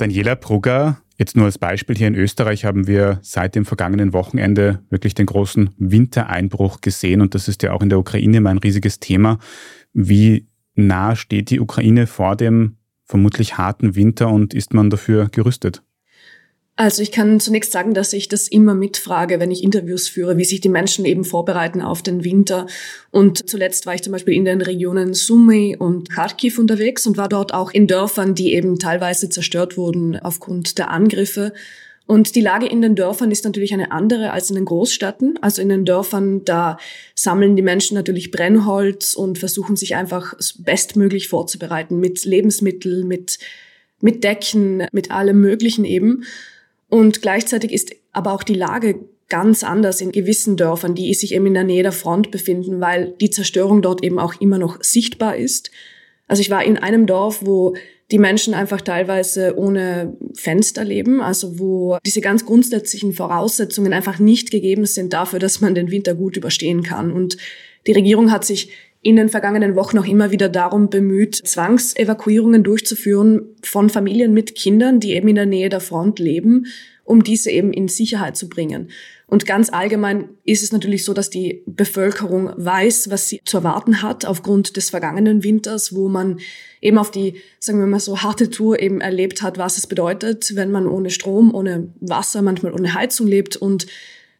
Daniela Brugger, jetzt nur als Beispiel hier in Österreich haben wir seit dem vergangenen Wochenende wirklich den großen Wintereinbruch gesehen und das ist ja auch in der Ukraine immer ein riesiges Thema. Wie nah steht die Ukraine vor dem vermutlich harten Winter und ist man dafür gerüstet? Also ich kann zunächst sagen, dass ich das immer mitfrage, wenn ich Interviews führe, wie sich die Menschen eben vorbereiten auf den Winter. Und zuletzt war ich zum Beispiel in den Regionen Sumy und Kharkiv unterwegs und war dort auch in Dörfern, die eben teilweise zerstört wurden aufgrund der Angriffe. Und die Lage in den Dörfern ist natürlich eine andere als in den Großstädten. Also in den Dörfern, da sammeln die Menschen natürlich Brennholz und versuchen sich einfach bestmöglich vorzubereiten mit Lebensmitteln, mit, mit Decken, mit allem Möglichen eben. Und gleichzeitig ist aber auch die Lage ganz anders in gewissen Dörfern, die sich eben in der Nähe der Front befinden, weil die Zerstörung dort eben auch immer noch sichtbar ist. Also ich war in einem Dorf, wo die Menschen einfach teilweise ohne Fenster leben, also wo diese ganz grundsätzlichen Voraussetzungen einfach nicht gegeben sind dafür, dass man den Winter gut überstehen kann. Und die Regierung hat sich in den vergangenen Wochen auch immer wieder darum bemüht, Zwangsevakuierungen durchzuführen von Familien mit Kindern, die eben in der Nähe der Front leben, um diese eben in Sicherheit zu bringen. Und ganz allgemein ist es natürlich so, dass die Bevölkerung weiß, was sie zu erwarten hat aufgrund des vergangenen Winters, wo man eben auf die, sagen wir mal so, harte Tour eben erlebt hat, was es bedeutet, wenn man ohne Strom, ohne Wasser, manchmal ohne Heizung lebt und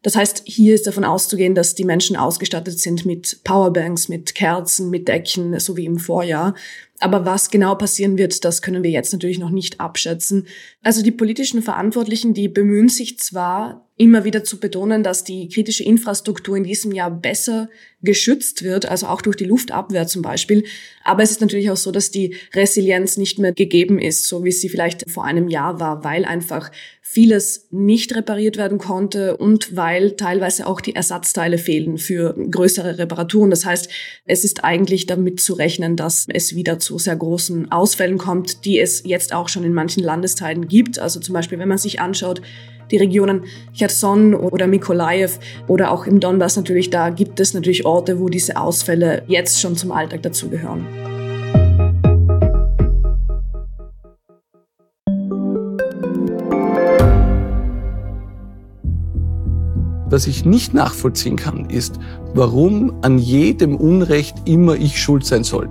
das heißt, hier ist davon auszugehen, dass die Menschen ausgestattet sind mit Powerbanks, mit Kerzen, mit Decken, so wie im Vorjahr. Aber was genau passieren wird, das können wir jetzt natürlich noch nicht abschätzen. Also die politischen Verantwortlichen, die bemühen sich zwar immer wieder zu betonen, dass die kritische Infrastruktur in diesem Jahr besser geschützt wird, also auch durch die Luftabwehr zum Beispiel. Aber es ist natürlich auch so, dass die Resilienz nicht mehr gegeben ist, so wie sie vielleicht vor einem Jahr war, weil einfach vieles nicht repariert werden konnte und weil teilweise auch die Ersatzteile fehlen für größere Reparaturen. Das heißt, es ist eigentlich damit zu rechnen, dass es wieder zu sehr großen Ausfällen kommt, die es jetzt auch schon in manchen Landesteilen gibt. Also zum Beispiel, wenn man sich anschaut, die Regionen Cherson oder Mikolaev oder auch im Donbass natürlich, da gibt es natürlich Orte, wo diese Ausfälle jetzt schon zum Alltag dazugehören. Was ich nicht nachvollziehen kann, ist, warum an jedem Unrecht immer ich schuld sein soll.